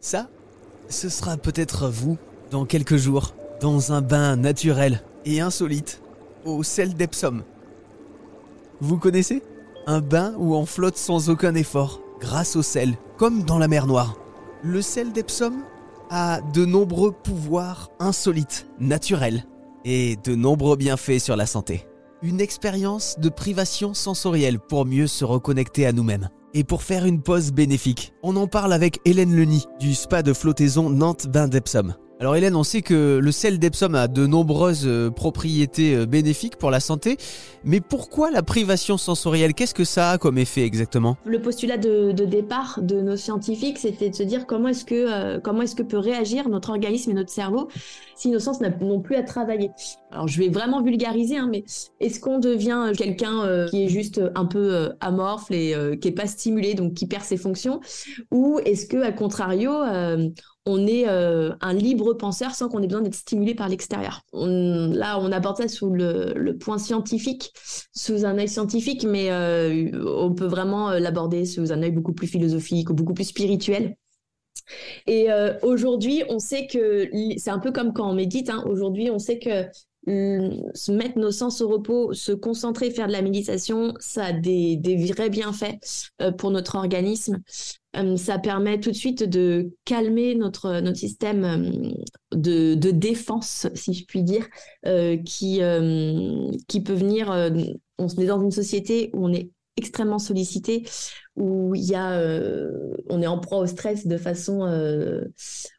Ça, ce sera peut-être vous dans quelques jours, dans un bain naturel et insolite au sel d'Epsom. Vous connaissez? Un bain où on flotte sans aucun effort, grâce au sel, comme dans la mer Noire. Le sel d'Epsom a de nombreux pouvoirs insolites, naturels, et de nombreux bienfaits sur la santé. Une expérience de privation sensorielle pour mieux se reconnecter à nous-mêmes. Et pour faire une pause bénéfique, on en parle avec Hélène Leny du spa de flottaison Nantes Bain d'Epsom. Alors Hélène, on sait que le sel d'Epsom a de nombreuses euh, propriétés euh, bénéfiques pour la santé, mais pourquoi la privation sensorielle? Qu'est-ce que ça a comme effet exactement? Le postulat de, départ de nos scientifiques, c'était de se dire comment est-ce que euh, comment est-ce que peut réagir notre organisme et notre cerveau si nos sens n'ont plus à travailler? Alors je vais vraiment vulgariser, hein, mais est-ce qu'on devient quelqu'un qui est juste un peu amorphe et qui est pas stimulé, donc qui perd ses fonctions, ou est-ce que à contrario on est euh, un libre penseur sans qu'on ait besoin d'être stimulé par l'extérieur. là, on aborde ça sous le, point scientifique, sous un œil scientifique, mais euh, on peut vraiment euh, l'aborder sous un œil beaucoup plus philosophique ou beaucoup plus spirituel. Et aujourd'hui, on sait que c'est un peu comme quand on médite. Hein. aujourd'hui, on sait que se mettre nos sens au repos, se concentrer, faire de la méditation, ça a des vrais bienfaits pour notre organisme. Euh, ça permet tout de suite de calmer notre, notre système euh, de, défense, si je puis dire, euh, qui, qui peut venir. on est dans une société où on est extrêmement sollicité, où y a, on est en proie au stress de façon,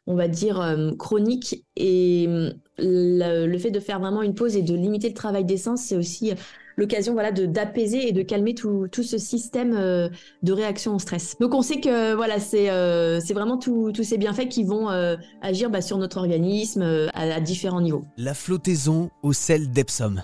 on va dire, chronique. Et le, fait de faire vraiment une pause et de limiter le travail d'essence, c'est aussi l'occasion voilà d'apaiser et de calmer tout, ce système euh, de réaction au stress. Donc on sait que voilà c'est euh, vraiment tous ces bienfaits qui vont euh, agir bah, sur notre organisme à différents niveaux. La flottaison au sel d'Epsom.